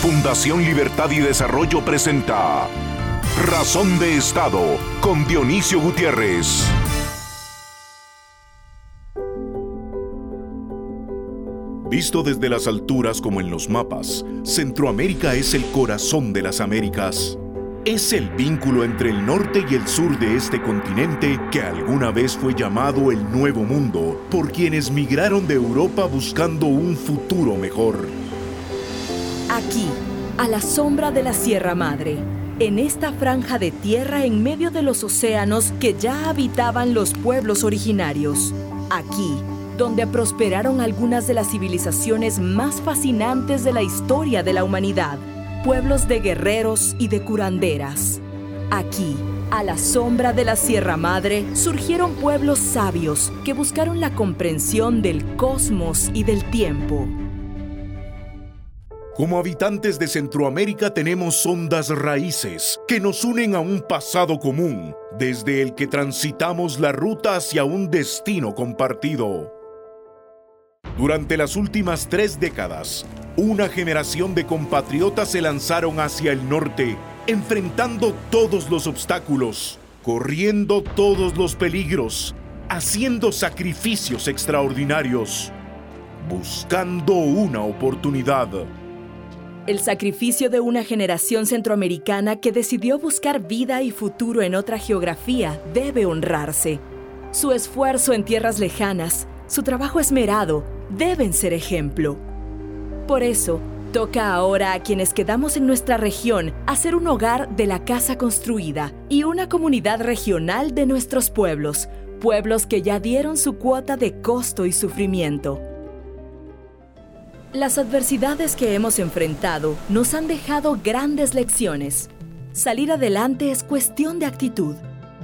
Fundación Libertad y Desarrollo presenta Razón de Estado con Dionisio Gutiérrez. Visto desde las alturas como en los mapas, Centroamérica es el corazón de las Américas. Es el vínculo entre el norte y el sur de este continente que alguna vez fue llamado el Nuevo Mundo por quienes migraron de Europa buscando un futuro mejor. Aquí, a la sombra de la Sierra Madre, en esta franja de tierra en medio de los océanos que ya habitaban los pueblos originarios. Aquí, donde prosperaron algunas de las civilizaciones más fascinantes de la historia de la humanidad, pueblos de guerreros y de curanderas. Aquí, a la sombra de la Sierra Madre, surgieron pueblos sabios que buscaron la comprensión del cosmos y del tiempo. Como habitantes de Centroamérica tenemos hondas raíces que nos unen a un pasado común, desde el que transitamos la ruta hacia un destino compartido. Durante las últimas tres décadas, una generación de compatriotas se lanzaron hacia el norte, enfrentando todos los obstáculos, corriendo todos los peligros, haciendo sacrificios extraordinarios, buscando una oportunidad. El sacrificio de una generación centroamericana que decidió buscar vida y futuro en otra geografía debe honrarse. Su esfuerzo en tierras lejanas, su trabajo esmerado, deben ser ejemplo. Por eso, toca ahora a quienes quedamos en nuestra región hacer un hogar de la casa construida y una comunidad regional de nuestros pueblos, pueblos que ya dieron su cuota de costo y sufrimiento. Las adversidades que hemos enfrentado nos han dejado grandes lecciones. Salir adelante es cuestión de actitud.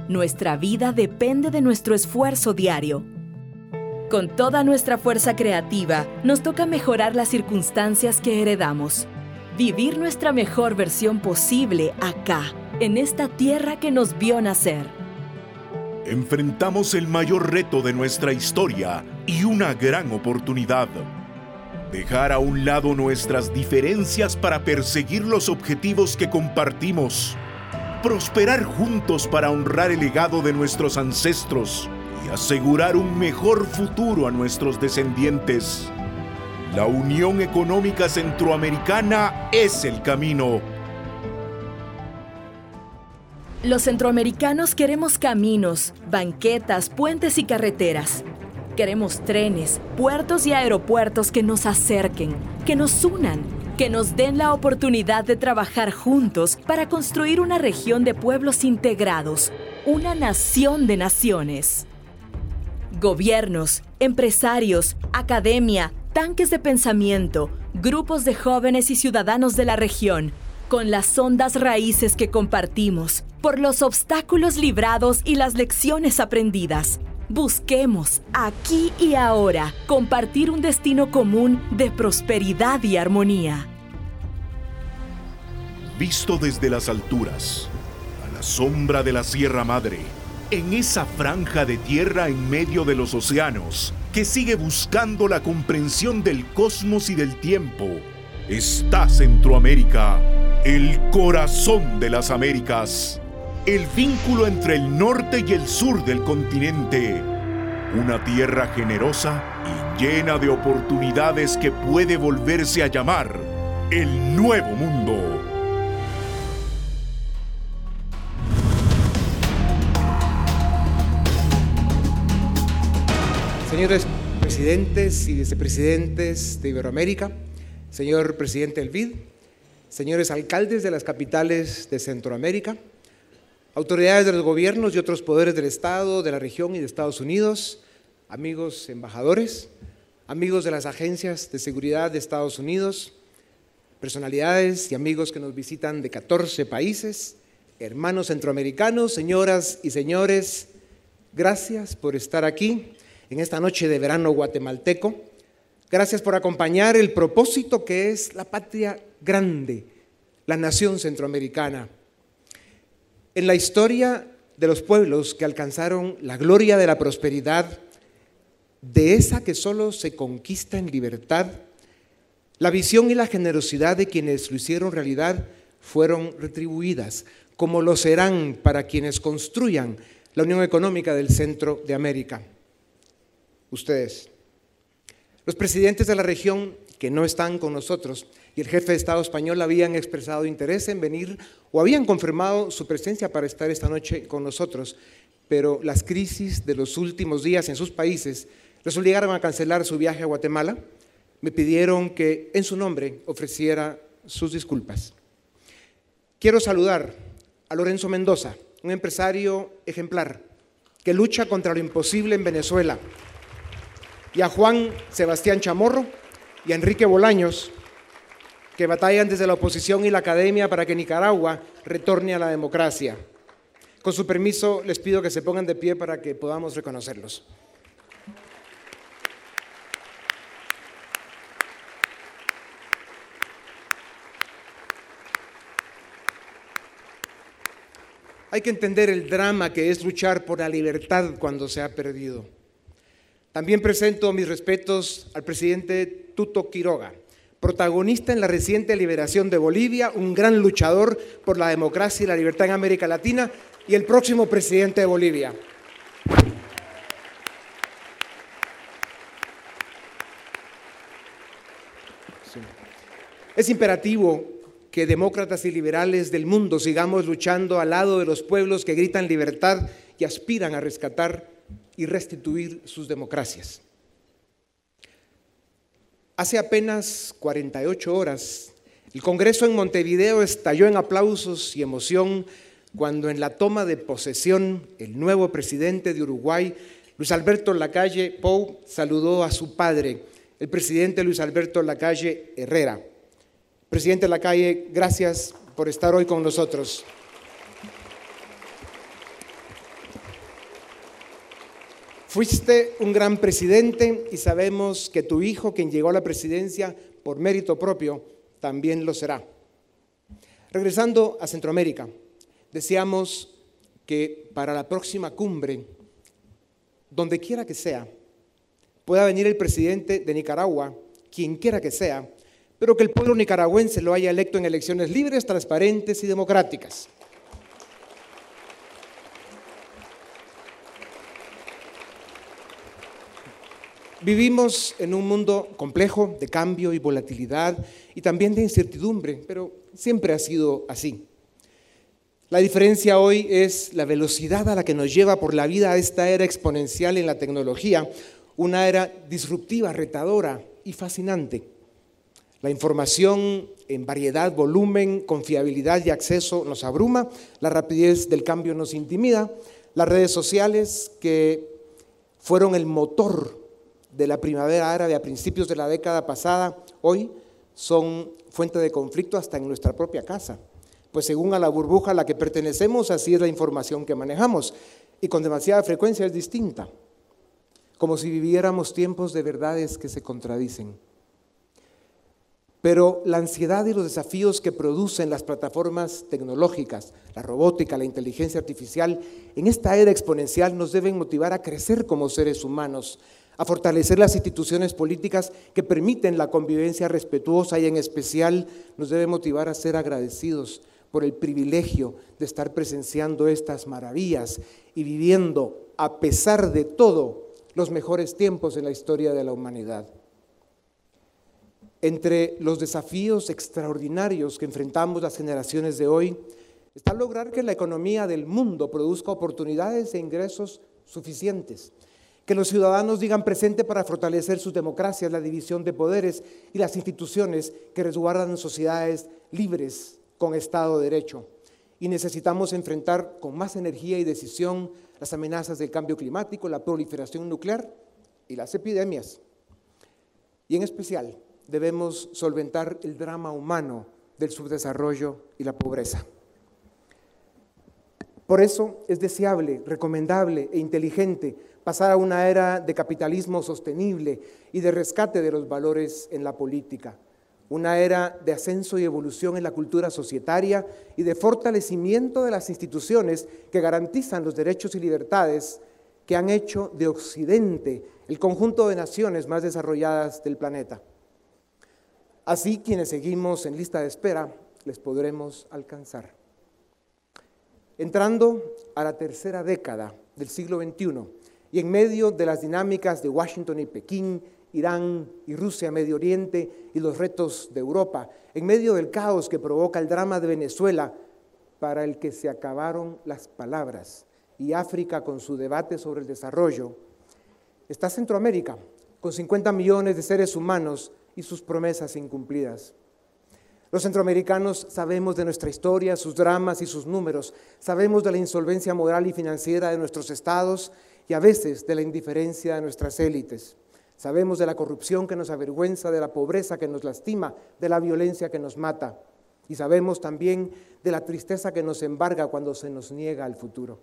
Nuestra vida depende de nuestro esfuerzo diario. Con toda nuestra fuerza creativa, nos toca mejorar las circunstancias que heredamos. Vivir nuestra mejor versión posible acá, en esta tierra que nos vio nacer. Enfrentamos el mayor reto de nuestra historia y una gran oportunidad Dejar a un lado nuestras diferencias para perseguir los objetivos que compartimos. Prosperar juntos para honrar el legado de nuestros ancestros y asegurar un mejor futuro a nuestros descendientes. La Unión Económica Centroamericana es el camino. Los centroamericanos queremos caminos, banquetas, puentes y carreteras Queremos trenes, puertos y aeropuertos que nos acerquen, que nos unan, que nos den la oportunidad de trabajar juntos para construir una región de pueblos integrados, una nación de naciones. Gobiernos, empresarios, academia, tanques de pensamiento, grupos de jóvenes y ciudadanos de la región, con las hondas raíces que compartimos, por los obstáculos librados y las lecciones aprendidas Busquemos aquí y ahora compartir un destino común de prosperidad y armonía. Visto desde las alturas, a la sombra de la Sierra Madre, en esa franja de tierra en medio de los océanos, que sigue buscando la comprensión del cosmos y del tiempo, está Centroamérica, el corazón de las Américas el vínculo entre el norte y el sur del continente. Una tierra generosa y llena de oportunidades que puede volverse a llamar el Nuevo Mundo. Señores presidentes y vicepresidentes de Iberoamérica, señor presidente del señores alcaldes de las capitales de Centroamérica, autoridades de los gobiernos y otros poderes del Estado, de la región y de Estados Unidos, amigos embajadores, amigos de las agencias de seguridad de Estados Unidos, personalidades y amigos que nos visitan de 14 países, hermanos centroamericanos, señoras y señores, gracias por estar aquí en esta noche de verano guatemalteco. Gracias por acompañar el propósito que es la patria grande, la nación centroamericana en la historia de los pueblos que alcanzaron la gloria de la prosperidad, de esa que solo se conquista en libertad, La visión y la generosidad de quienes lo hicieron realidad fueron retribuidas, como lo serán para quienes construyan la Unión Económica del Centro de América. Ustedes, los presidentes de la región que no están con nosotros y el jefe de Estado español habían expresado interés en venir o habían confirmado su presencia para estar esta noche con nosotros, pero las crisis de los últimos días en sus países los obligaron a cancelar su viaje a Guatemala. Me pidieron que en su nombre ofreciera sus disculpas. Quiero saludar a Lorenzo Mendoza, un empresario ejemplar que lucha contra lo imposible en Venezuela, y a Juan Sebastián Chamorro y a Enrique Bolaños, que batallan desde la oposición y la academia para que Nicaragua retorne a la democracia. Con su permiso, les pido que se pongan de pie para que podamos reconocerlos. Hay que entender el drama que es luchar por la libertad cuando se ha perdido. También presento mis respetos al presidente Tuto Quiroga, protagonista en la reciente liberación de Bolivia, un gran luchador por la democracia y la libertad en América Latina y el próximo presidente de Bolivia. Es imperativo que demócratas y liberales del mundo sigamos luchando al lado de los pueblos que gritan libertad y aspiran a rescatar y restituir sus democracias. Hace apenas 48 horas, el Congreso en Montevideo estalló en aplausos y emoción cuando en la toma de posesión el nuevo presidente de Uruguay, Luis Alberto Lacalle Pou, saludó a su padre, el presidente Luis Alberto Lacalle Herrera. Presidente Lacalle, gracias por estar hoy con nosotros. Fuiste un gran presidente y sabemos que tu hijo, quien llegó a la presidencia por mérito propio, también lo será. Regresando a Centroamérica, deseamos que para la próxima cumbre, donde quiera que sea, pueda venir el presidente de Nicaragua, quien quiera que sea, pero que el pueblo nicaragüense lo haya electo en elecciones libres, transparentes y democráticas. Vivimos en un mundo complejo de cambio y volatilidad y también de incertidumbre, pero siempre ha sido así. La diferencia hoy es la velocidad a la que nos lleva por la vida esta era exponencial en la tecnología, una era disruptiva, retadora y fascinante. La información en variedad, volumen, confiabilidad y acceso nos abruma, la rapidez del cambio nos intimida, las redes sociales que fueron el motor de la primavera árabe a principios de la década pasada, hoy son fuente de conflicto hasta en nuestra propia casa. Pues según a la burbuja a la que pertenecemos, así es la información que manejamos. Y con demasiada frecuencia es distinta. Como si viviéramos tiempos de verdades que se contradicen. Pero la ansiedad y los desafíos que producen las plataformas tecnológicas, la robótica, la inteligencia artificial, en esta era exponencial nos deben motivar a crecer como seres humanos, a fortalecer las instituciones políticas que permiten la convivencia respetuosa y en especial nos debe motivar a ser agradecidos por el privilegio de estar presenciando estas maravillas y viviendo, a pesar de todo, los mejores tiempos en la historia de la humanidad. Entre los desafíos extraordinarios que enfrentamos las generaciones de hoy está lograr que la economía del mundo produzca oportunidades e ingresos suficientes que los ciudadanos digan presente para fortalecer sus democracias, la división de poderes y las instituciones que resguardan sociedades libres con Estado de Derecho. Y necesitamos enfrentar con más energía y decisión las amenazas del cambio climático, la proliferación nuclear y las epidemias. Y en especial debemos solventar el drama humano del subdesarrollo y la pobreza. Por eso es deseable, recomendable e inteligente pasar a una era de capitalismo sostenible y de rescate de los valores en la política, una era de ascenso y evolución en la cultura societaria y de fortalecimiento de las instituciones que garantizan los derechos y libertades que han hecho de Occidente el conjunto de naciones más desarrolladas del planeta. Así quienes seguimos en lista de espera les podremos alcanzar. Entrando a la tercera década del siglo XXI y en medio de las dinámicas de Washington y Pekín, Irán y Rusia, Medio Oriente y los retos de Europa, en medio del caos que provoca el drama de Venezuela, para el que se acabaron las palabras, y África con su debate sobre el desarrollo, está Centroamérica, con 50 millones de seres humanos y sus promesas incumplidas. Los centroamericanos sabemos de nuestra historia, sus dramas y sus números, sabemos de la insolvencia moral y financiera de nuestros estados y a veces de la indiferencia de nuestras élites. Sabemos de la corrupción que nos avergüenza, de la pobreza que nos lastima, de la violencia que nos mata. Y sabemos también de la tristeza que nos embarga cuando se nos niega el futuro.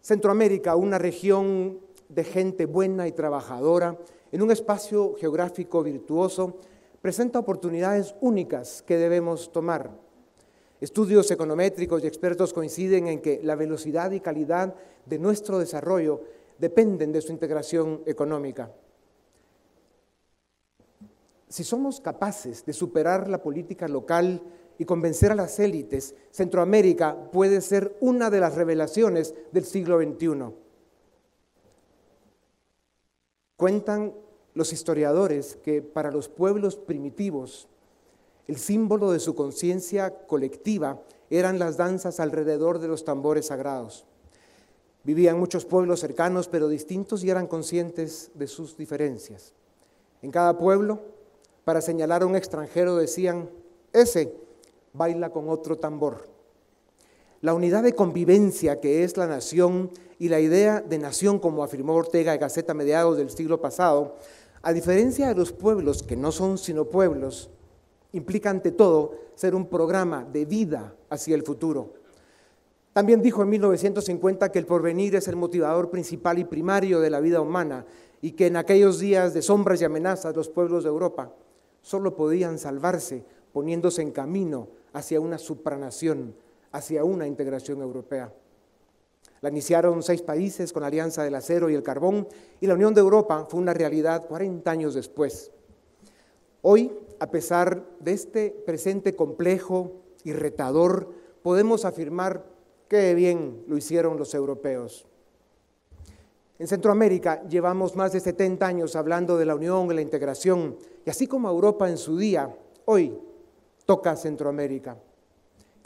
Centroamérica, una región de gente buena y trabajadora, en un espacio geográfico virtuoso, presenta oportunidades únicas que debemos tomar. Estudios econométricos y expertos coinciden en que la velocidad y calidad de nuestro desarrollo dependen de su integración económica. Si somos capaces de superar la política local y convencer a las élites, Centroamérica puede ser una de las revelaciones del siglo XXI. Cuentan los historiadores que para los pueblos primitivos el símbolo de su conciencia colectiva eran las danzas alrededor de los tambores sagrados. Vivían muchos pueblos cercanos pero distintos y eran conscientes de sus diferencias. En cada pueblo, para señalar a un extranjero decían, ese baila con otro tambor. La unidad de convivencia que es la nación y la idea de nación, como afirmó Ortega en Gaceta a mediados del siglo pasado, a diferencia de los pueblos que no son sino pueblos, implica ante todo ser un programa de vida hacia el futuro. También dijo en 1950 que el porvenir es el motivador principal y primario de la vida humana y que en aquellos días de sombras y amenazas los pueblos de Europa solo podían salvarse poniéndose en camino hacia una supranación, hacia una integración europea. La iniciaron seis países con la Alianza del Acero y el Carbón y la Unión de Europa fue una realidad 40 años después. Hoy, a pesar de este presente complejo y retador, podemos afirmar Qué bien lo hicieron los europeos. En Centroamérica llevamos más de 70 años hablando de la unión, de la integración, y así como Europa en su día, hoy toca Centroamérica.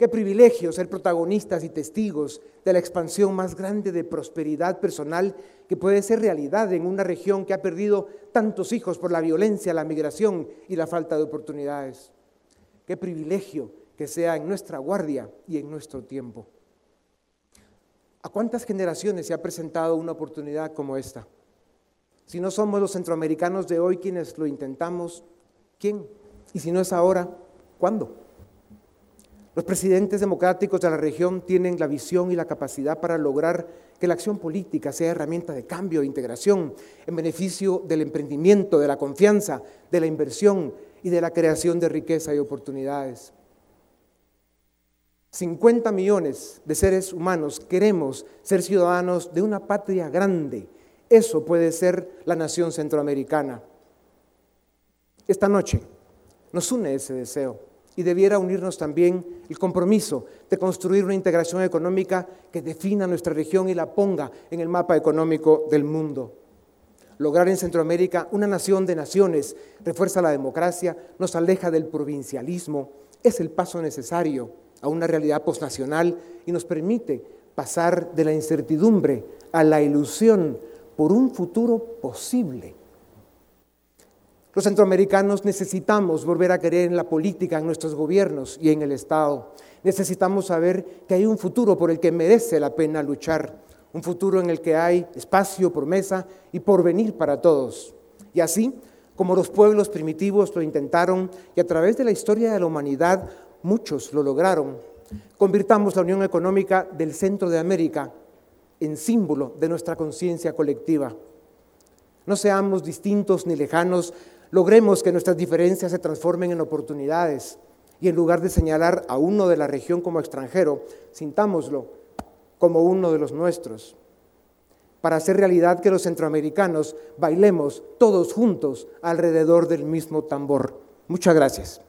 Qué privilegio ser protagonistas y testigos de la expansión más grande de prosperidad personal que puede ser realidad en una región que ha perdido tantos hijos por la violencia, la migración y la falta de oportunidades. Qué privilegio que sea en nuestra guardia y en nuestro tiempo. ¿A cuántas generaciones se ha presentado una oportunidad como esta? Si no somos los centroamericanos de hoy quienes lo intentamos, ¿quién? Y si no es ahora, ¿cuándo? Los presidentes democráticos de la región tienen la visión y la capacidad para lograr que la acción política sea herramienta de cambio e integración en beneficio del emprendimiento, de la confianza, de la inversión y de la creación de riqueza y oportunidades. 50 millones de seres humanos queremos ser ciudadanos de una patria grande. Eso puede ser la nación centroamericana. Esta noche nos une ese deseo y debiera unirnos también el compromiso de construir una integración económica que defina nuestra región y la ponga en el mapa económico del mundo. Lograr en Centroamérica una nación de naciones refuerza la democracia, nos aleja del provincialismo, es el paso necesario a una realidad posnacional y nos permite pasar de la incertidumbre a la ilusión por un futuro posible. Los centroamericanos necesitamos volver a creer en la política, en nuestros gobiernos y en el Estado. Necesitamos saber que hay un futuro por el que merece la pena luchar, un futuro en el que hay espacio, promesa y porvenir para todos. Y así, como los pueblos primitivos lo intentaron y a través de la historia de la humanidad muchos lo lograron. Convirtamos la Unión Económica del Centro de América en símbolo de nuestra conciencia colectiva. No seamos distintos ni lejanos, logremos que nuestras diferencias se transformen en oportunidades y en lugar de señalar a uno de la región como extranjero, sintámoslo como uno de los nuestros. para hacer realidad que los centroamericanos bailemos todos juntos alrededor del mismo tambor. Muchas gracias.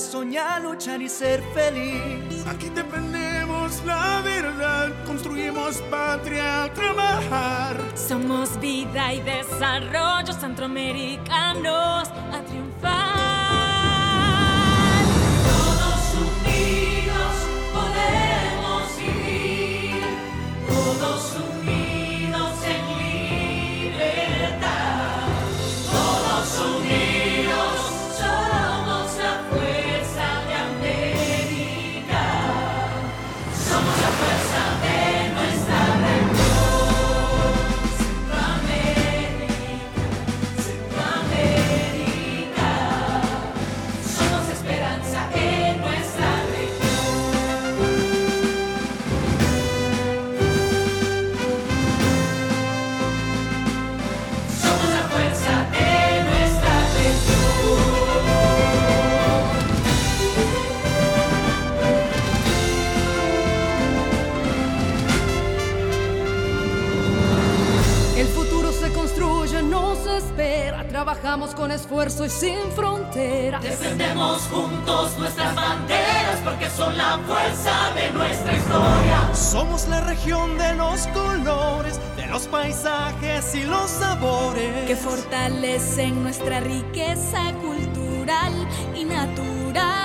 Soñar, luchar y ser feliz. Aquí defendemos la verdad, construimos patria, trabajar. Somos vida y desarrollo centroamericanos Trabajamos con esfuerzo y sin fronteras. Defendemos juntos nuestras banderas porque son la fuerza de nuestra historia. Somos la región de los colores, de los paisajes y los sabores. Que fortalecen nuestra riqueza cultural y natural.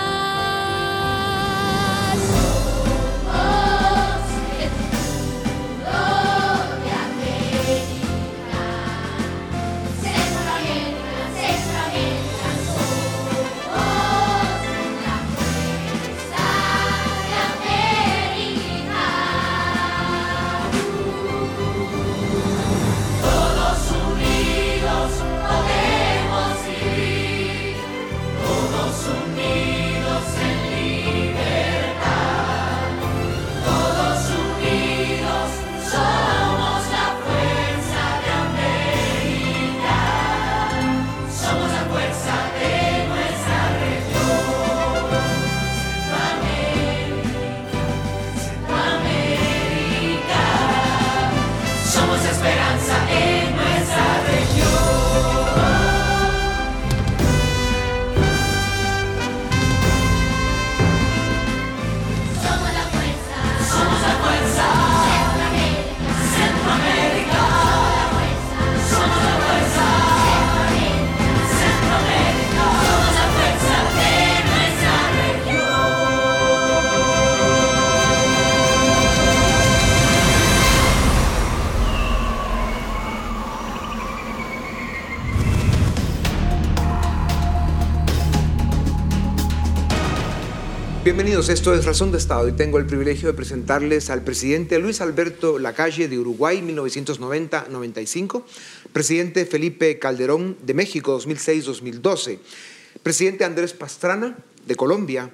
Bienvenidos, esto es Razón de Estado y tengo el privilegio de presentarles al presidente Luis Alberto Lacalle de Uruguay 1990-95, presidente Felipe Calderón de México 2006-2012, presidente Andrés Pastrana de Colombia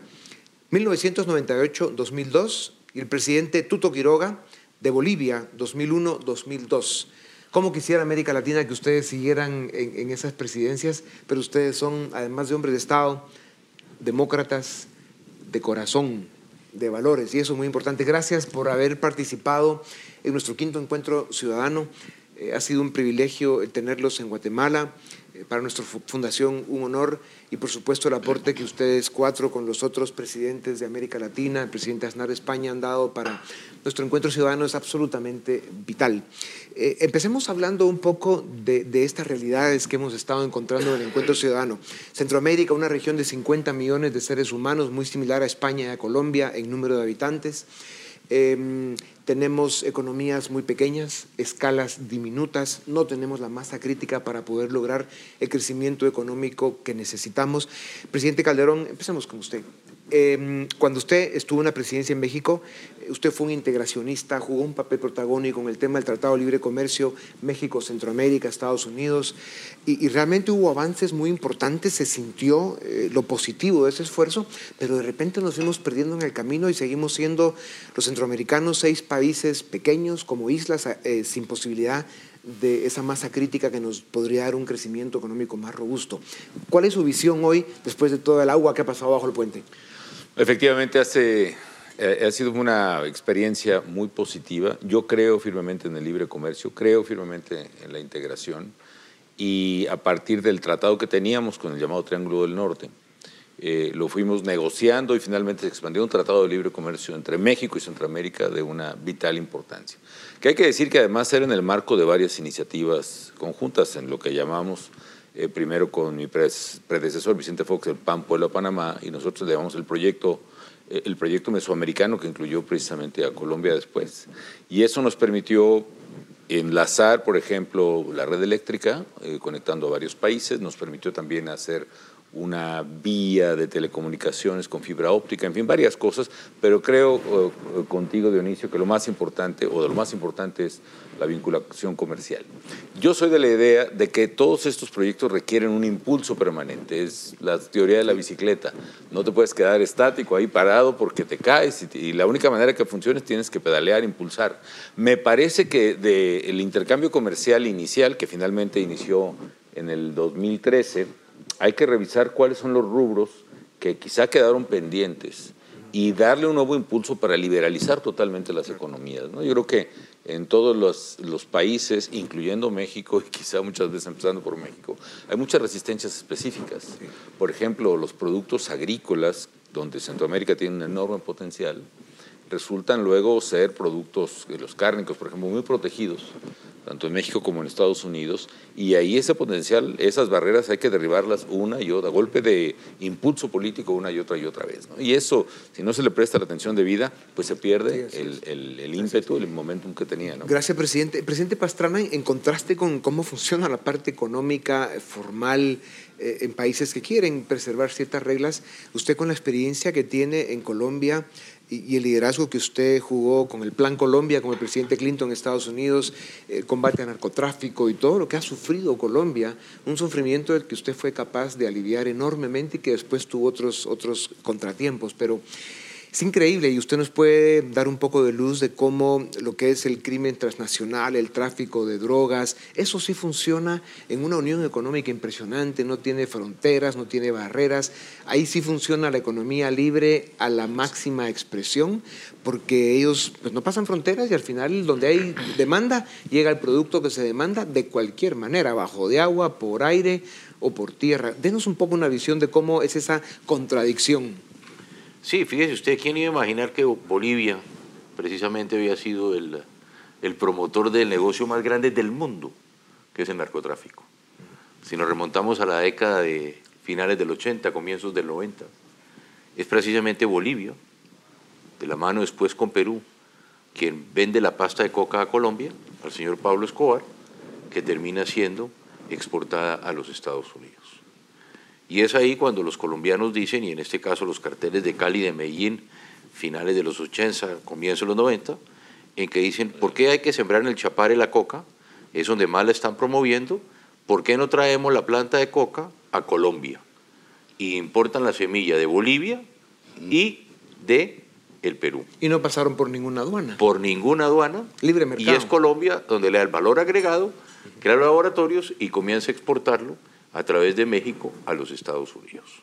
1998-2002 y el presidente Tuto Quiroga de Bolivia 2001-2002. Cómo quisiera América Latina que ustedes siguieran en, en esas presidencias, pero ustedes son, además de hombres de Estado, demócratas, de corazón, de valores, y eso es muy importante. Gracias por haber participado en nuestro quinto encuentro ciudadano. Eh, ha sido un privilegio tenerlos en Guatemala. Eh, para nuestra fundación un honor y por supuesto el aporte que ustedes cuatro con los otros presidentes de América Latina, el presidente Aznar de España han dado para nuestro encuentro ciudadano es absolutamente vital. Eh, empecemos hablando un poco de, estas realidades que hemos estado encontrando en el encuentro ciudadano. Centroamérica, una región de 50 millones de seres humanos, muy similar a España y a Colombia en número de habitantes. Em, tenemos economías muy pequeñas, escalas diminutas, no tenemos la masa crítica para poder lograr el crecimiento económico que necesitamos. Presidente Calderón, empecemos con usted. Em, cuando usted estuvo en la presidencia en México, usted fue un integracionista, jugó un papel protagónico en el tema del Tratado de Libre Comercio México, Centroamérica, Estados Unidos, y, realmente hubo avances muy importantes, se sintió eh, lo positivo de ese esfuerzo, pero de repente nos fuimos perdiendo en el camino y seguimos siendo los centroamericanos seis países pequeños como islas eh, sin posibilidad de esa masa crítica que nos podría dar un crecimiento económico más robusto. ¿Cuál es su visión hoy después de todo el agua que ha pasado bajo el puente? Efectivamente, hace, eh, ha sido una experiencia muy positiva. Yo creo firmemente en el libre comercio, creo firmemente en la integración y a partir del tratado que teníamos con el llamado Triángulo del Norte, eh, lo fuimos negociando y finalmente se expandió un tratado de libre comercio entre México y Centroamérica de una vital importancia. Que hay que decir que además era en el marco de varias iniciativas conjuntas en lo que llamamos eh, primero con mi predecesor Vicente Fox, el PAN Pueblo Panamá, y nosotros le el proyecto, eh, el proyecto mesoamericano que incluyó precisamente a Colombia después. Y eso nos permitió enlazar, por ejemplo, la red eléctrica, eh, conectando a varios países, nos permitió también hacer una vía de telecomunicaciones con fibra óptica, en fin, varias cosas, pero creo uh, contigo, Dionisio, que lo más importante, o de lo más importante es la vinculación comercial. Yo soy de la idea de que todos estos proyectos requieren un impulso permanente, es la teoría de la bicicleta, no te puedes quedar estático ahí parado porque te caes y, la única manera que funcione es tienes que pedalear, impulsar. Me parece que del intercambio comercial inicial, que finalmente inició en el 2013, hay que revisar cuáles son los rubros que quizá quedaron pendientes y darle un nuevo impulso para liberalizar totalmente las economías. ¿no? Yo creo que en todos los, países, incluyendo México y quizá muchas veces empezando por México, hay muchas resistencias específicas. Por ejemplo, los productos agrícolas, donde Centroamérica tiene un enorme potencial, resultan luego ser productos, los cárnicos, por ejemplo, muy protegidos tanto en México como en Estados Unidos, y ahí ese potencial, esas barreras hay que derribarlas una y otra, golpe de impulso político una y otra y otra vez. Y eso, si no se le presta la atención debida, pues se pierde el, ímpetu, el momentum que tenía. Gracias, presidente. Presidente Pastrana, en contraste con cómo funciona la parte económica formal eh, en países que quieren preservar ciertas reglas, usted con la experiencia que tiene en Colombia, y, el liderazgo que usted jugó con el Plan Colombia, con el presidente Clinton en Estados Unidos, el combate al narcotráfico y todo lo que ha sufrido Colombia, un sufrimiento del que usted fue capaz de aliviar enormemente y que después tuvo otros, otros contratiempos. Pero es increíble y usted nos puede dar un poco de luz de cómo lo que es el crimen transnacional, el tráfico de drogas, eso sí funciona en una unión económica impresionante, no tiene fronteras, no tiene barreras, ahí sí funciona la economía libre a la máxima expresión, porque ellos pues, no pasan fronteras y al final donde hay demanda llega el producto que se demanda de cualquier manera, bajo de agua, por aire o por tierra. Denos un poco una visión de cómo es esa contradicción. Sí, fíjese usted, ¿quién iba a imaginar que Bolivia precisamente había sido el, promotor del negocio más grande del mundo, que es el narcotráfico? Si nos remontamos a la década de finales del 80, comienzos del 90, es precisamente Bolivia, de la mano después con Perú, quien vende la pasta de coca a Colombia, al señor Pablo Escobar, que termina siendo exportada a los Estados Unidos. Y es ahí cuando los colombianos dicen, y en este caso los carteles de Cali y de Medellín, finales de los 80, comienzos de los 90, en que dicen, ¿por qué hay que sembrar en el Chapare la coca? Es donde más la están promoviendo. ¿Por qué no traemos la planta de coca a Colombia? Y importan la semilla de Bolivia y de el Perú. Y no pasaron por ninguna aduana. Por ninguna aduana. Libre mercado. Y es Colombia donde le da el valor agregado, crea laboratorios y comienza a exportarlo a través de México a los Estados Unidos.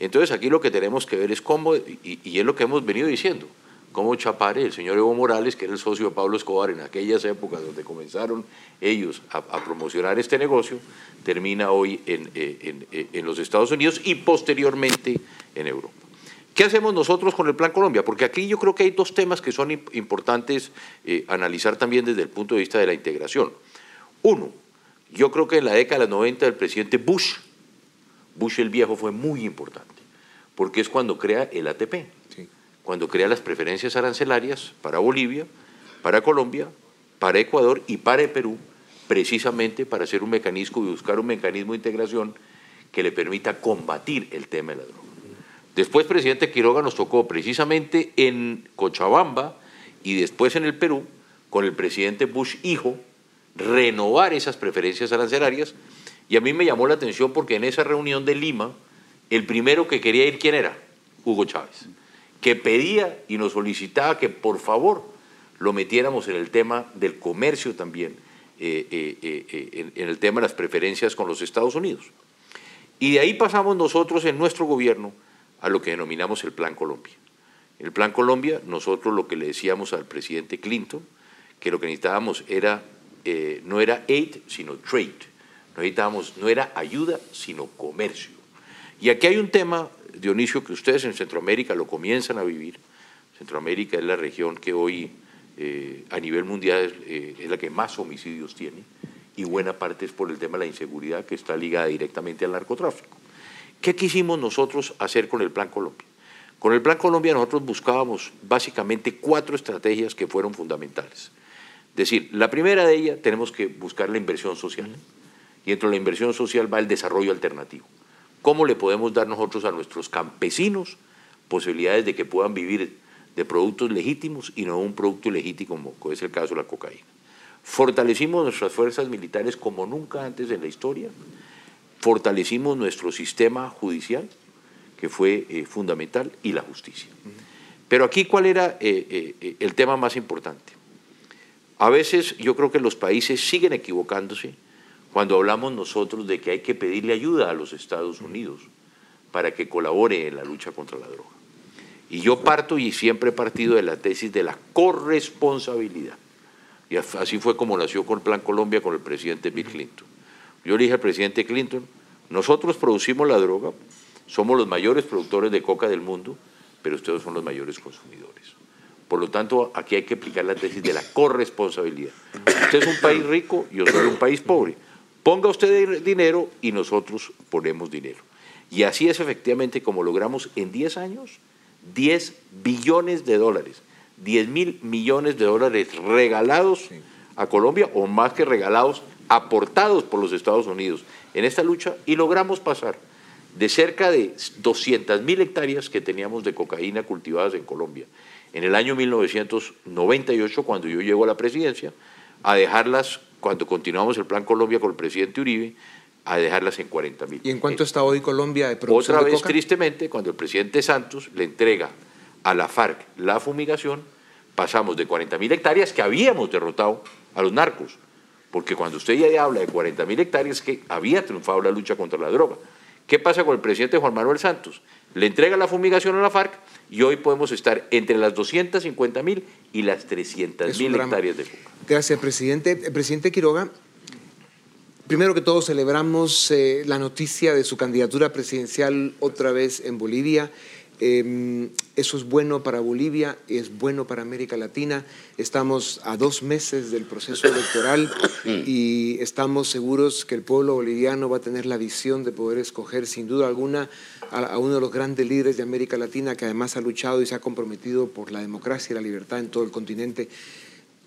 Entonces aquí lo que tenemos que ver es cómo, y, es lo que hemos venido diciendo, cómo Chapare, el señor Evo Morales, que era el socio de Pablo Escobar en aquellas épocas donde comenzaron ellos a, promocionar este negocio, termina hoy eh, en, los Estados Unidos y posteriormente en Europa. ¿Qué hacemos nosotros con el Plan Colombia? Porque aquí yo creo que hay dos temas que son importantes eh, analizar también desde el punto de vista de la integración. Uno, yo creo que en la década de los 90 del presidente Bush, Bush el viejo fue muy importante, porque es cuando crea el ATP, cuando crea las preferencias arancelarias para Bolivia, para Colombia, para Ecuador y para Perú, precisamente para hacer un mecanismo y buscar un mecanismo de integración que le permita combatir el tema de la droga. Después, presidente Quiroga nos tocó precisamente en Cochabamba y después en el Perú, con el presidente Bush hijo, renovar esas preferencias arancelarias. Y a mí me llamó la atención porque en esa reunión de Lima, el primero que quería ir, ¿quién era? Hugo Chávez, que pedía y nos solicitaba que por favor lo metiéramos en el tema del comercio también, eh, eh, eh, en el tema de las preferencias con los Estados Unidos. Y de ahí pasamos nosotros en nuestro gobierno a lo que denominamos el Plan Colombia. El Plan Colombia, nosotros lo que le decíamos al presidente Clinton, que lo que necesitábamos era, eh, no era aid, sino trade. No necesitábamos, no era ayuda, sino comercio. Y aquí hay un tema, Dionisio, que ustedes en Centroamérica lo comienzan a vivir. Centroamérica es la región que hoy eh, a nivel mundial eh, es la que más homicidios tiene y buena parte es por el tema de la inseguridad que está ligada directamente al narcotráfico. ¿Qué quisimos nosotros hacer con el Plan Colombia? Con el Plan Colombia nosotros buscábamos básicamente cuatro estrategias que fueron fundamentales. Decir, la primera de ellas tenemos que buscar la inversión social y dentro de la inversión social va el desarrollo alternativo. ¿Cómo le podemos dar nosotros a nuestros campesinos posibilidades de que puedan vivir de productos legítimos y no un producto ilegítimo como es el caso de la cocaína? Fortalecimos nuestras fuerzas militares como nunca antes en la historia fortalecimos nuestro sistema judicial, que fue eh, fundamental, y la justicia. Pero aquí, ¿cuál era eh, eh, el tema más importante? A veces yo creo que los países siguen equivocándose cuando hablamos nosotros de que hay que pedirle ayuda a los Estados Unidos para que colabore en la lucha contra la droga. Y yo parto y siempre he partido de la tesis de la corresponsabilidad. Y así fue como nació con el Plan Colombia con el presidente Bill Clinton. Yo le dije al presidente Clinton, nosotros producimos la droga, somos los mayores productores de coca del mundo, pero ustedes son los mayores consumidores. Por lo tanto, aquí hay que aplicar la tesis de la corresponsabilidad. Usted es un país rico, yo soy un país pobre. Ponga usted dinero y nosotros ponemos dinero. Y así es efectivamente como logramos en 10 años 10 billones de dólares, 10 mil millones de dólares regalados a Colombia o más que regalados aportados por los Estados Unidos en esta lucha y logramos pasar de cerca de 200 mil hectáreas que teníamos de cocaína cultivadas en Colombia en el año 1998, cuando yo llego a la presidencia, a dejarlas, cuando continuamos el Plan Colombia con el presidente Uribe, a dejarlas en 40 mil. ¿Y en cuánto está hoy Colombia de producción Otra vez, coca? tristemente, cuando el presidente Santos le entrega a la FARC la fumigación, pasamos de 40 mil hectáreas que habíamos derrotado a los narcos porque cuando usted ya habla de 40 mil hectáreas, que había triunfado la lucha contra la droga. ¿Qué pasa con el presidente Juan Manuel Santos? Le entrega la fumigación a la FARC y hoy podemos estar entre las 250 mil y las 300 mil hectáreas de coca. Gracias, presidente. Eh, Presidente Quiroga, primero que todo celebramos eh, la noticia de su candidatura presidencial otra vez en Bolivia. Eh, eso es bueno para Bolivia, es bueno para América Latina. Estamos a dos meses del proceso electoral y estamos seguros que el pueblo boliviano va a tener la visión de poder escoger sin duda alguna a, a uno de los grandes líderes de América Latina que además ha luchado y se ha comprometido por la democracia y la libertad en todo el continente.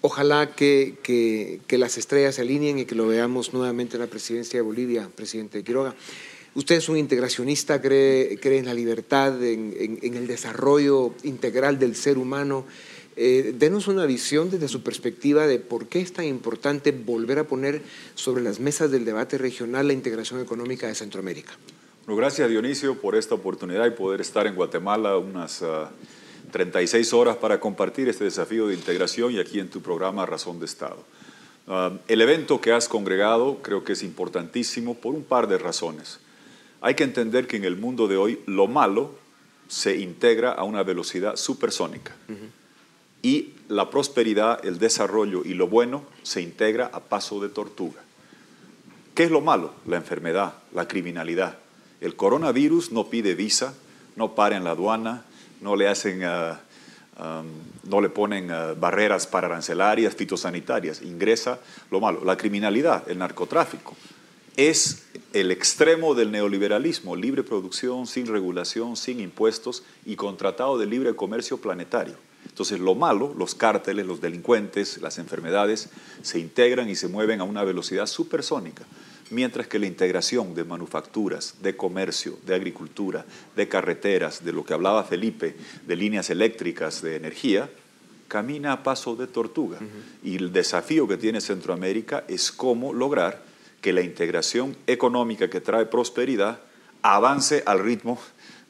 Ojalá que, que, que las estrellas se alineen y que lo veamos nuevamente en la presidencia de Bolivia, presidente Quiroga. Usted es un integracionista, cree, en la libertad, en, el desarrollo integral del ser humano. Eh, denos una visión desde su perspectiva de por qué es tan importante volver a poner sobre las mesas del debate regional la integración económica de Centroamérica. Bueno, gracias Dionisio por esta oportunidad y poder estar en Guatemala unas uh, 36 horas para compartir este desafío de integración y aquí en tu programa Razón de Estado. Uh, el evento que has congregado creo que es importantísimo por un par de razones. Hay que entender que en el mundo de hoy lo malo se integra a una velocidad supersónica. Uh -huh. Y la prosperidad, el desarrollo y lo bueno se integra a paso de tortuga. ¿Qué es lo malo? La enfermedad, la criminalidad. El coronavirus no pide visa, no para en la aduana, no le hacen, uh, um, no le ponen uh, barreras para arancelarias, fitosanitarias. Ingresa lo malo. La criminalidad, el narcotráfico, es el extremo del neoliberalismo, libre producción, sin regulación, sin impuestos y con tratado de libre comercio planetario. Entonces lo malo, los cárteles, los delincuentes, las enfermedades, se integran y se mueven a una velocidad supersónica, mientras que la integración de manufacturas, de comercio, de agricultura, de carreteras, de lo que hablaba Felipe, de líneas eléctricas, de energía, camina a paso de tortuga. Y el desafío que tiene Centroamérica es cómo lograr que la integración económica que trae prosperidad avance al ritmo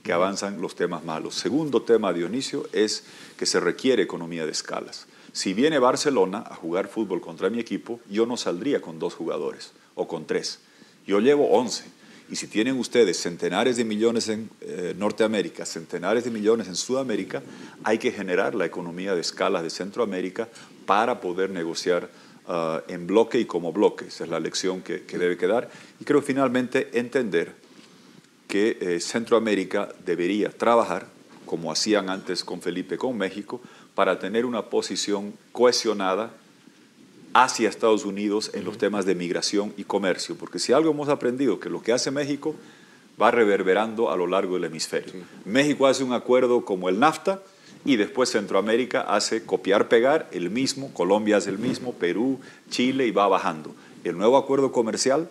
que avanzan los temas malos. Segundo tema, Dionisio, es que se requiere economía de escalas. Si viene Barcelona a jugar fútbol contra mi equipo, yo no saldría con dos jugadores o con tres. Yo llevo once. Y si tienen ustedes centenares de millones en eh, Norteamérica, centenares de millones en Sudamérica, hay que generar la economía de escalas de Centroamérica para poder negociar ah, en bloque y como bloque. Esa es la lección que, que debe quedar. Y creo finalmente entender que eh, Centroamérica debería trabajar, como hacían antes con Felipe con México, para tener una posición cohesionada hacia Estados Unidos en los temas de migración y comercio, porque si algo hemos aprendido, que lo que hace México va reverberando a lo largo del hemisferio. México hace un acuerdo como el NAFTA y después Centroamérica hace copiar-pegar el mismo, Colombia hace el mismo, Perú, Chile y va bajando. El nuevo acuerdo comercial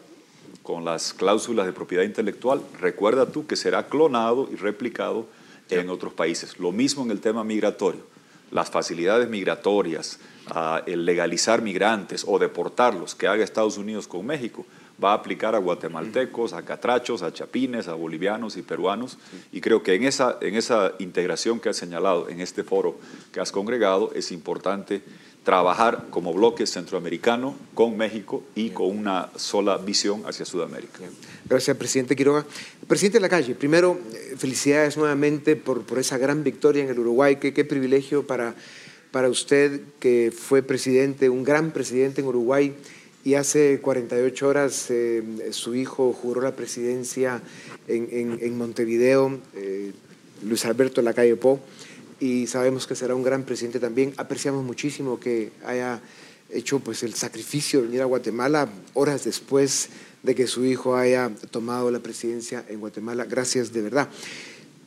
con las cláusulas de propiedad intelectual, recuerda tú que será clonado y replicado en otros países. Lo mismo en el tema migratorio. Las facilidades migratorias, ah, el legalizar migrantes o deportarlos que haga Estados Unidos con México, va a aplicar a guatemaltecos, a catrachos, a chapines, a bolivianos y peruanos. Y creo que en esa, en esa integración que has señalado, en este foro que has congregado, es importante trabajar como bloque centroamericano con México y con una sola visión hacia Sudamérica. Gracias, presidente Quiroga. Presidente de la calle, primero, eh, felicidades nuevamente por, por esa gran victoria en el Uruguay. Qué, qué privilegio para, para usted que fue presidente, un gran presidente en Uruguay. Y hace 48 horas eh, su hijo juró la presidencia en, Montevideo, eh, Luis Alberto Lacalle Po y sabemos que será un gran presidente también. Apreciamos muchísimo que haya hecho pues, el sacrificio de venir a Guatemala horas después de que su hijo haya tomado la presidencia en Guatemala. Gracias de verdad.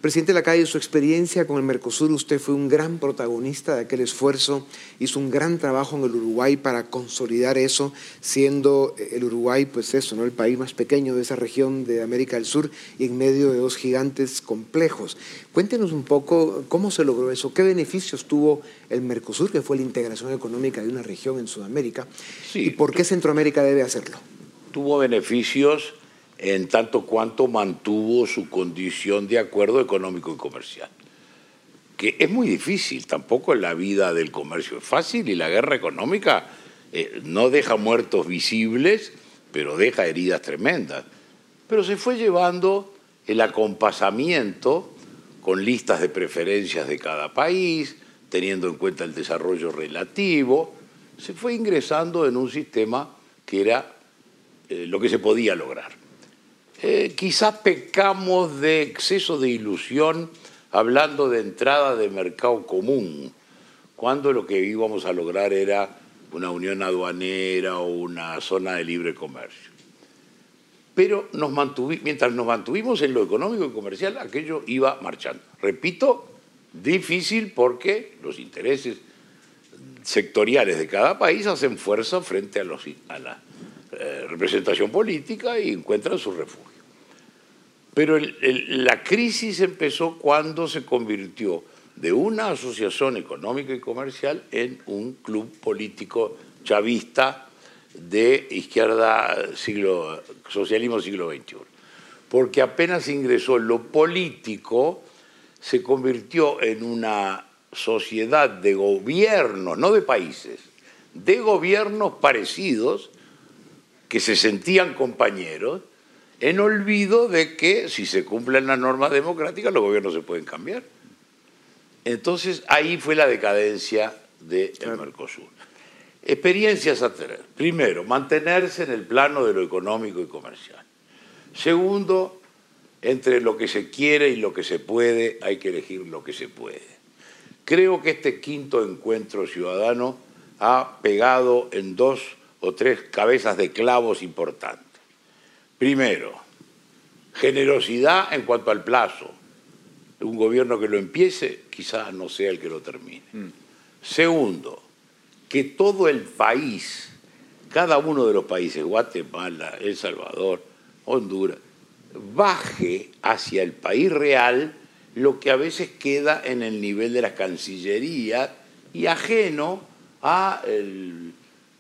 Presidente Lacalle, su experiencia con el Mercosur, usted fue un gran protagonista de aquel esfuerzo, hizo un gran trabajo en el Uruguay para consolidar eso, siendo el Uruguay, pues eso, ¿no? el país más pequeño de esa región de América del Sur y en medio de dos gigantes complejos. Cuéntenos un poco cómo se logró eso, qué beneficios tuvo el Mercosur, que fue la integración económica de una región en Sudamérica, y por qué Centroamérica debe hacerlo. Tuvo beneficios en tanto cuanto mantuvo su condición de acuerdo económico y comercial. Que es muy difícil, tampoco la vida del comercio es fácil y la guerra económica eh, no deja muertos visibles, pero deja heridas tremendas. Pero se fue llevando el acompasamiento con listas de preferencias de cada país, teniendo en cuenta el desarrollo relativo, se fue ingresando en un sistema que era eh, lo que se podía lograr. Eh, quizás pecamos de exceso de ilusión hablando de entrada de mercado común, cuando lo que íbamos a lograr era una unión aduanera o una zona de libre comercio. Pero mientras nos mantuvimos en lo económico y comercial, aquello iba marchando. Repito, difícil porque los intereses sectoriales de cada país hacen fuerza frente a la eh, representación política y encuentran su refugio. Pero la crisis empezó cuando se convirtió de una asociación económica y comercial en un club político chavista de izquierda siglo, socialismo siglo XXI. Porque apenas ingresó lo político, se convirtió en una sociedad de gobiernos, no de países, de gobiernos parecidos que se sentían compañeros en olvido de que si se cumplen las normas democráticas los gobiernos se pueden cambiar. Entonces ahí fue la decadencia del Mercosur. Experiencias a tener. Primero, mantenerse en el plano de lo económico y comercial. Segundo, entre lo que se quiere y lo que se puede hay que elegir lo que se puede. Creo que este quinto encuentro ciudadano ha pegado en dos o tres cabezas de clavos importantes. Primero, generosidad en cuanto al plazo. un gobierno que lo empiece quizás no sea el que lo termine. Segundo, que todo el país, cada uno de los países, Guatemala, El Salvador, Honduras, baje hacia el país real lo que a veces queda en el nivel de la Cancillería y ajeno a el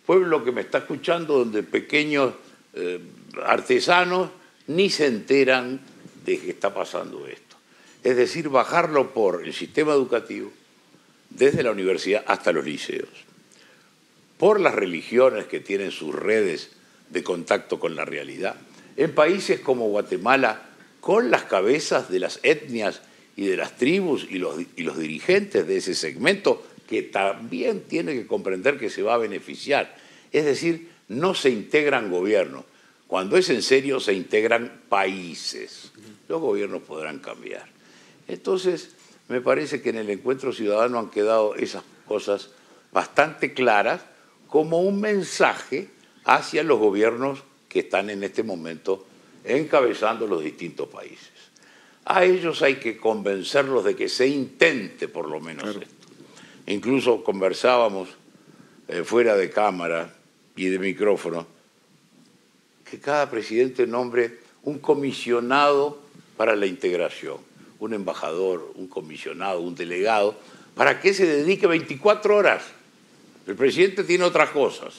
pueblo que me está escuchando, donde pequeños eh, artesanos ni se enteran de que está pasando esto. Es decir, bajarlo por el sistema educativo, desde la universidad hasta los liceos, por las religiones que tienen sus redes de contacto con la realidad. En países como Guatemala, con las cabezas de las etnias y de las tribus y los, y los dirigentes de ese segmento, que también tiene que comprender que se va a beneficiar. Es decir, no se integran gobiernos. Cuando es en serio, se integran países. Los gobiernos podrán cambiar. Entonces, me parece que en el encuentro ciudadano han quedado esas cosas bastante claras como un mensaje hacia los gobiernos que están en este momento encabezando los distintos países. A ellos hay que convencerlos de que se intente por lo menos esto. Incluso conversábamos eh, fuera de cámara y de micrófono que cada presidente nombre un comisionado para la integración, un embajador, un comisionado, un delegado, para que se dedique 24 horas. El presidente tiene otras cosas.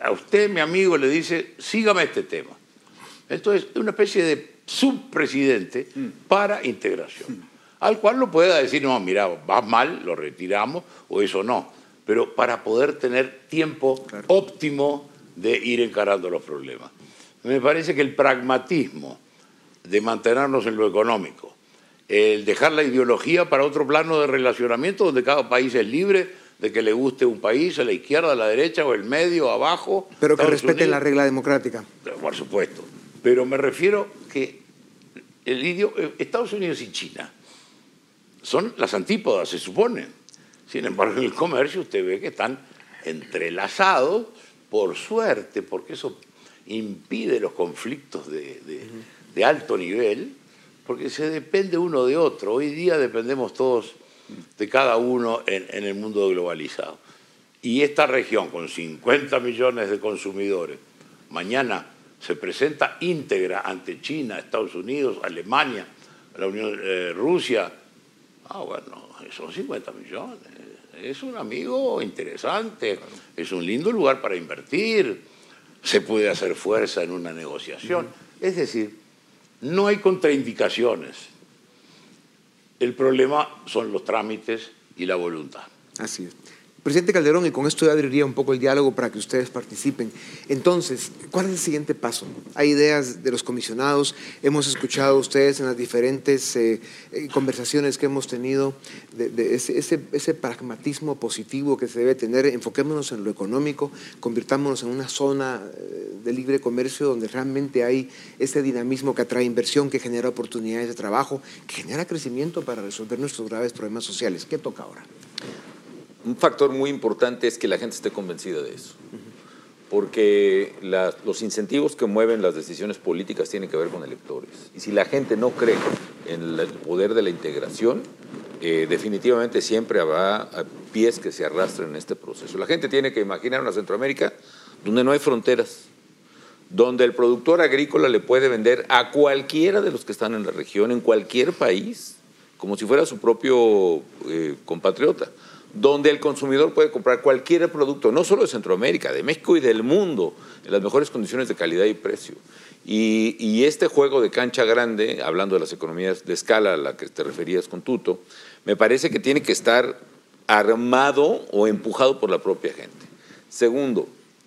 A usted, mi amigo, le dice, sígame este tema. Entonces, es una especie de subpresidente para integración, al cual lo pueda decir, no, mira, va mal, lo retiramos, o eso no, pero para poder tener tiempo óptimo de ir encarando los problemas. Me parece que el pragmatismo de mantenernos en lo económico, el dejar la ideología para otro plano de relacionamiento donde cada país es libre de que le guste un país, a la izquierda, a la derecha o el medio, abajo. Pero que respeten la regla democrática. Por supuesto. Pero me refiero que el idioma, Estados Unidos y China son las antípodas, se supone. Sin embargo, en el comercio usted ve que están entrelazados por suerte, porque eso impide los conflictos de, de alto nivel, porque se depende uno de otro. Hoy día dependemos todos de cada uno en, en, el mundo globalizado. Y esta región, con 50 millones de consumidores, mañana se presenta íntegra ante China, Estados Unidos, Alemania, la Unión, eh, Rusia. Ah, bueno, son 50 millones. Es un amigo interesante, es un lindo lugar para invertir, se puede hacer fuerza en una negociación. Es decir, no hay contraindicaciones. El problema son los trámites y la voluntad. Así es. Presidente Calderón, y con esto ya abriría un poco el diálogo para que ustedes participen. Entonces, ¿cuál es el siguiente paso? Hay ideas de los comisionados, hemos escuchado ustedes en las diferentes eh, eh, conversaciones que hemos tenido ese, pragmatismo positivo que se debe tener. Enfoquémonos en lo económico, convirtámonos en una zona eh, de libre comercio donde realmente hay ese dinamismo que atrae inversión, que genera oportunidades de trabajo, que genera crecimiento para resolver nuestros graves problemas sociales. ¿Qué toca ahora? Un factor muy importante es que la gente esté convencida de eso. Porque los incentivos que mueven las decisiones políticas tienen que ver con electores. Y si la gente no cree en el poder de la integración, eh, definitivamente siempre habrá pies que se arrastren en este proceso. La gente tiene que imaginar una Centroamérica donde no hay fronteras, donde el productor agrícola le puede vender a cualquiera de los que están en la región, en cualquier país, como si fuera su propio eh, compatriota donde el consumidor puede comprar cualquier producto, no solo de Centroamérica, de México y del mundo, en las mejores condiciones de calidad y precio. Y, este juego de cancha grande, hablando de las economías de escala a la que te referías con Tuto, me parece que tiene que estar armado o empujado por la propia gente. Segundo,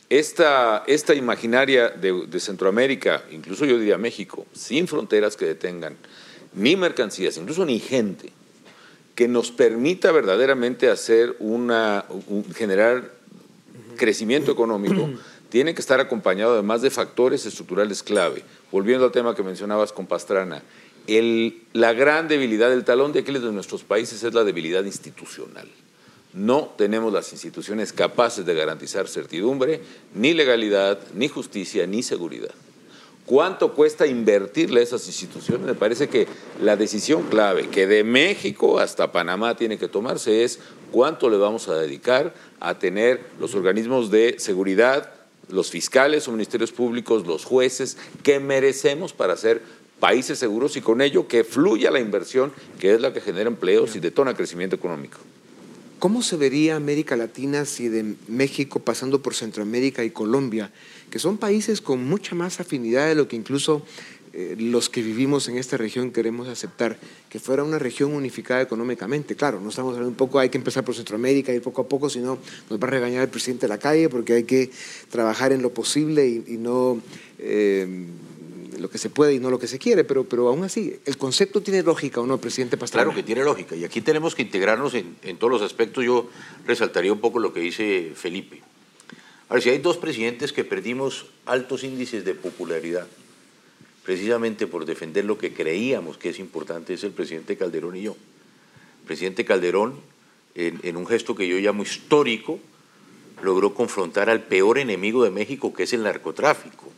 esta, esta imaginaria de, de Centroamérica, incluso yo diría México, sin fronteras que detengan ni mercancías, incluso ni gente, que nos permita verdaderamente hacer una, un, generar crecimiento económico, tiene que estar acompañado además de factores estructurales clave. Volviendo al tema que mencionabas con Pastrana, el, la gran debilidad, del talón de Aquiles de nuestros países es la debilidad institucional. No tenemos las instituciones capaces de garantizar certidumbre, ni legalidad, ni justicia, ni seguridad. ¿Cuánto cuesta invertirle a esas instituciones? Me parece que la decisión clave que de México hasta Panamá tiene que tomarse es cuánto le vamos a dedicar a tener los organismos de seguridad, los fiscales o ministerios públicos, los jueces, que merecemos para ser países seguros y con ello que fluya la inversión, que es la que genera empleos y detona crecimiento económico. ¿Cómo se vería América Latina si de México pasando por Centroamérica y Colombia, que son países con mucha más afinidad de lo que incluso eh, los que vivimos en esta región queremos aceptar, que fuera una región unificada económicamente? Claro, no estamos hablando un poco, hay que empezar por Centroamérica y poco a poco, si no nos va a regañar el presidente de la calle porque hay que trabajar en lo posible y, no... Eh, lo que se puede y no lo que se quiere, pero, pero aún así, ¿el concepto tiene lógica o no, presidente Pastrana? Claro que tiene lógica, y aquí tenemos que integrarnos en, en todos los aspectos. Yo resaltaría un poco lo que dice Felipe. A si hay dos presidentes que perdimos altos índices de popularidad, precisamente por defender lo que creíamos que es importante, es el presidente Calderón y yo. El presidente Calderón, en, en un gesto que yo llamo histórico, logró confrontar al peor enemigo de México, que es el narcotráfico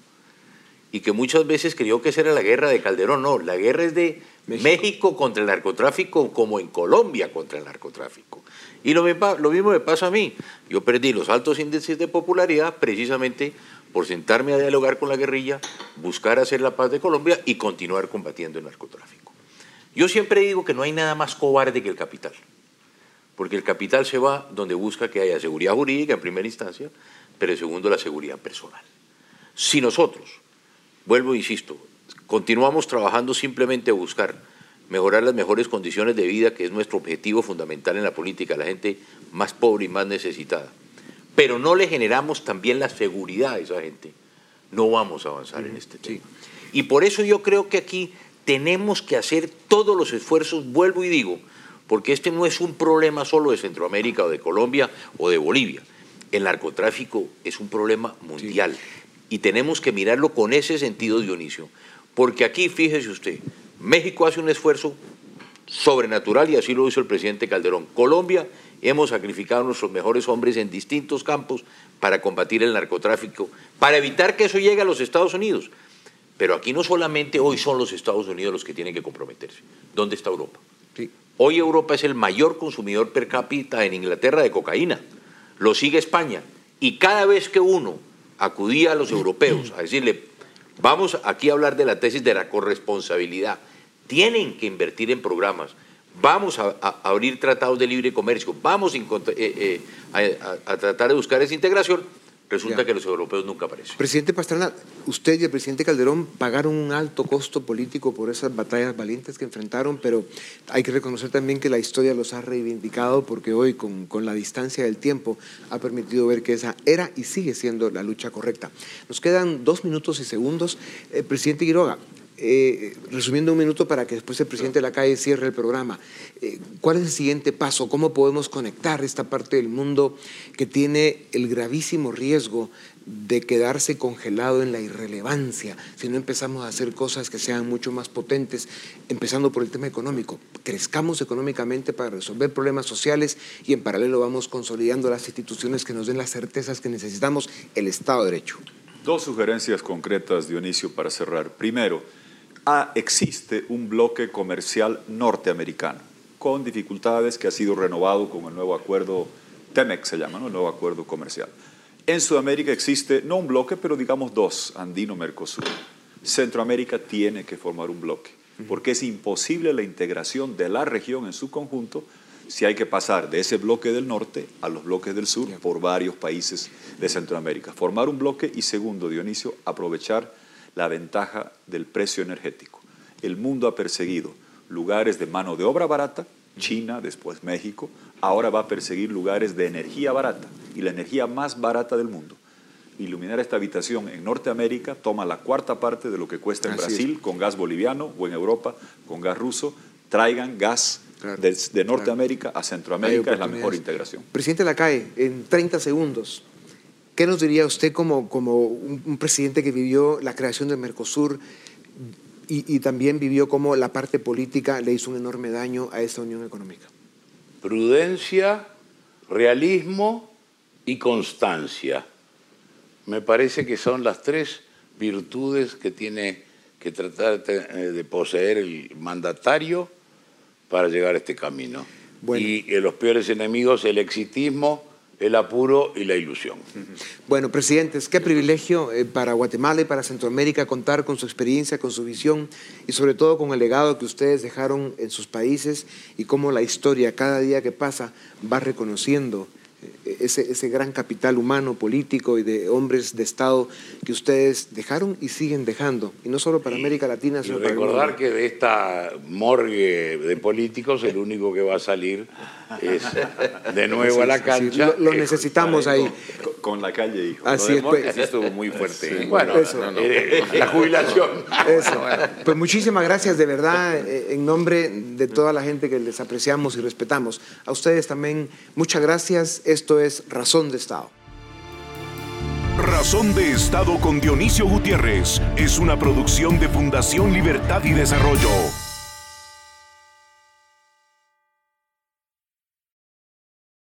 y que muchas veces creyó que esa era la guerra de Calderón. No, la guerra es de México, contra el narcotráfico como en Colombia contra el narcotráfico. Y lo, lo mismo me pasa a mí. Yo perdí los altos índices de popularidad precisamente por sentarme a dialogar con la guerrilla, buscar hacer la paz de Colombia y continuar combatiendo el narcotráfico. Yo siempre digo que no hay nada más cobarde que el capital, porque el capital se va donde busca que haya seguridad jurídica en primera instancia, pero en segundo la seguridad personal. Si nosotros vuelvo e insisto, continuamos trabajando simplemente a buscar mejorar las mejores condiciones de vida, que es nuestro objetivo fundamental en la política, la gente más pobre y más necesitada. Pero no le generamos también la seguridad a esa gente. No vamos a avanzar en este tema. Y por eso yo creo que aquí tenemos que hacer todos los esfuerzos, vuelvo y digo, porque este no es un problema solo de Centroamérica o de Colombia o de Bolivia. El narcotráfico es un problema mundial y tenemos que mirarlo con ese sentido, Dionisio, porque aquí, fíjese usted, México hace un esfuerzo sobrenatural y así lo hizo el presidente Calderón. Colombia hemos sacrificado a nuestros mejores hombres en distintos campos para combatir el narcotráfico, para evitar que eso llegue a los Estados Unidos. Pero aquí no solamente hoy son los Estados Unidos los que tienen que comprometerse. ¿Dónde está Europa? Hoy Europa es el mayor consumidor per cápita en Inglaterra de cocaína. Lo sigue España. Y cada vez que uno acudía a los europeos a decirle, vamos aquí a hablar de la tesis de la corresponsabilidad, tienen que invertir en programas, vamos a, abrir tratados de libre comercio, vamos eh, eh, a tratar de buscar esa integración, Resulta que los europeos nunca aparecen. Presidente Pastrana, usted y el presidente Calderón pagaron un alto costo político por esas batallas valientes que enfrentaron, pero hay que reconocer también que la historia los ha reivindicado porque hoy, con, con la distancia del tiempo, ha permitido ver que esa era y sigue siendo la lucha correcta. Nos quedan dos minutos y segundos. Eh, presidente Quiroga, eh, resumiendo un minuto para que después el presidente de la calle cierre el programa, eh, ¿cuál es el siguiente paso? ¿Cómo podemos conectar esta parte del mundo que tiene el gravísimo riesgo de quedarse congelado en la irrelevancia si no empezamos a hacer cosas que sean mucho más potentes, empezando por el tema económico? Crezcamos económicamente para resolver problemas sociales y en paralelo vamos consolidando las instituciones que nos den las certezas que necesitamos, el Estado de Derecho. Dos sugerencias concretas, Dionisio, para cerrar. Primero, Ah, existe un bloque comercial norteamericano con dificultades que ha sido renovado con el nuevo acuerdo TEMEC, se llama, el nuevo acuerdo comercial. En Sudamérica existe no un bloque, pero digamos dos, andino-mercosur. Centroamérica tiene que formar un bloque, porque es imposible la integración de la región en su conjunto si hay que pasar de ese bloque del norte a los bloques del sur por varios países de Centroamérica. Formar un bloque y segundo, Dionisio, aprovechar la ventaja del precio energético. El mundo ha perseguido lugares de mano de obra barata, China, después México, ahora va a perseguir lugares de energía barata y la energía más barata del mundo. Iluminar esta habitación en Norteamérica toma la cuarta parte de lo que cuesta en Brasil con gas boliviano o en Europa con gas ruso. Traigan gas de, Norteamérica a Centroamérica, es la mejor integración. Presidente Lacalle, en 30 segundos, ¿Qué nos diría usted como, como un, presidente que vivió la creación del Mercosur y, también vivió cómo la parte política le hizo un enorme daño a esta unión económica? Prudencia, realismo y constancia. Me parece que son las tres virtudes que tiene que tratar de poseer el mandatario para llegar a este camino. Y los peores enemigos, el exitismo, el apuro y la ilusión. Bueno, presidentes, qué privilegio eh, para Guatemala y para Centroamérica contar con su experiencia, con su visión y sobre todo con el legado que ustedes dejaron en sus países y cómo la historia cada día que pasa va reconociendo ese, ese, gran capital humano, político y de hombres de Estado que ustedes dejaron y siguen dejando, y no solo para América Latina, sino para recordar que de esta morgue de políticos el único que va a salir es de nuevo a la cancha. lo, necesitamos ahí. Con, la calle, hijo. Así es, pues, estuvo muy fuerte. ¿eh? Bueno, eh, la jubilación. Eso. Pues muchísimas gracias de verdad, eh, en nombre de toda la gente que les apreciamos y respetamos. A ustedes también, muchas gracias. Es Razón de Estado. Razón de Estado con Dionisio Gutiérrez es una producción de Fundación Libertad y Desarrollo.